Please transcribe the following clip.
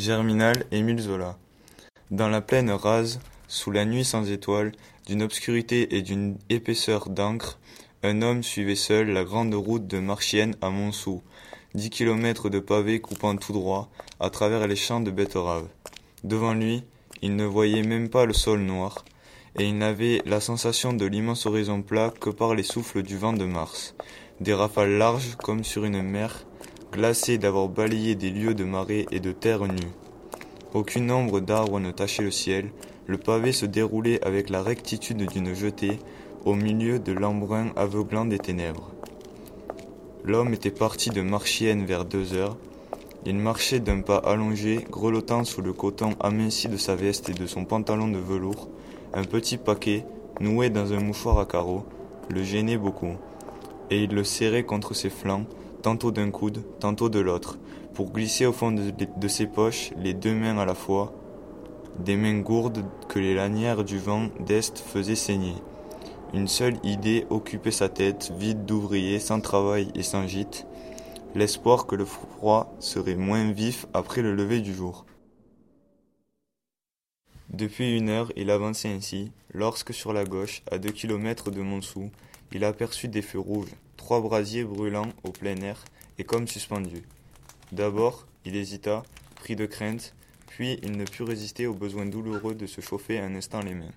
Germinal, Émile Zola. Dans la plaine rase, sous la nuit sans étoiles, d'une obscurité et d'une épaisseur d'encre, un homme suivait seul la grande route de Marchienne à Montsou, dix kilomètres de pavés coupant tout droit à travers les champs de betteraves. Devant lui, il ne voyait même pas le sol noir, et il n'avait la sensation de l'immense horizon plat que par les souffles du vent de Mars, des rafales larges comme sur une mer, glacée d'avoir balayé des lieux de marée et de terre nue. Aucune ombre d'arbre ne tachait le ciel, le pavé se déroulait avec la rectitude d'une jetée au milieu de l'embrun aveuglant des ténèbres. L'homme était parti de Marchienne vers deux heures. Il marchait d'un pas allongé, grelottant sous le coton aminci de sa veste et de son pantalon de velours. Un petit paquet, noué dans un mouchoir à carreaux, le gênait beaucoup, et il le serrait contre ses flancs, tantôt d'un coude, tantôt de l'autre, pour glisser au fond de, ses poches, les deux mains à la fois, des mains gourdes que les lanières du vent d'Est faisaient saigner. Une seule idée occupait sa tête, vide d'ouvrier, sans travail et sans gîte, l'espoir que le froid serait moins vif après le lever du jour. Depuis une heure, il avançait ainsi, lorsque sur la gauche, à deux kilomètres de Montsou, il aperçut des feux rouges, trois brasiers brûlant au plein air et comme suspendus. D'abord, il hésita, pris de crainte, puis il ne put résister au besoin douloureux de se chauffer un instant les mains.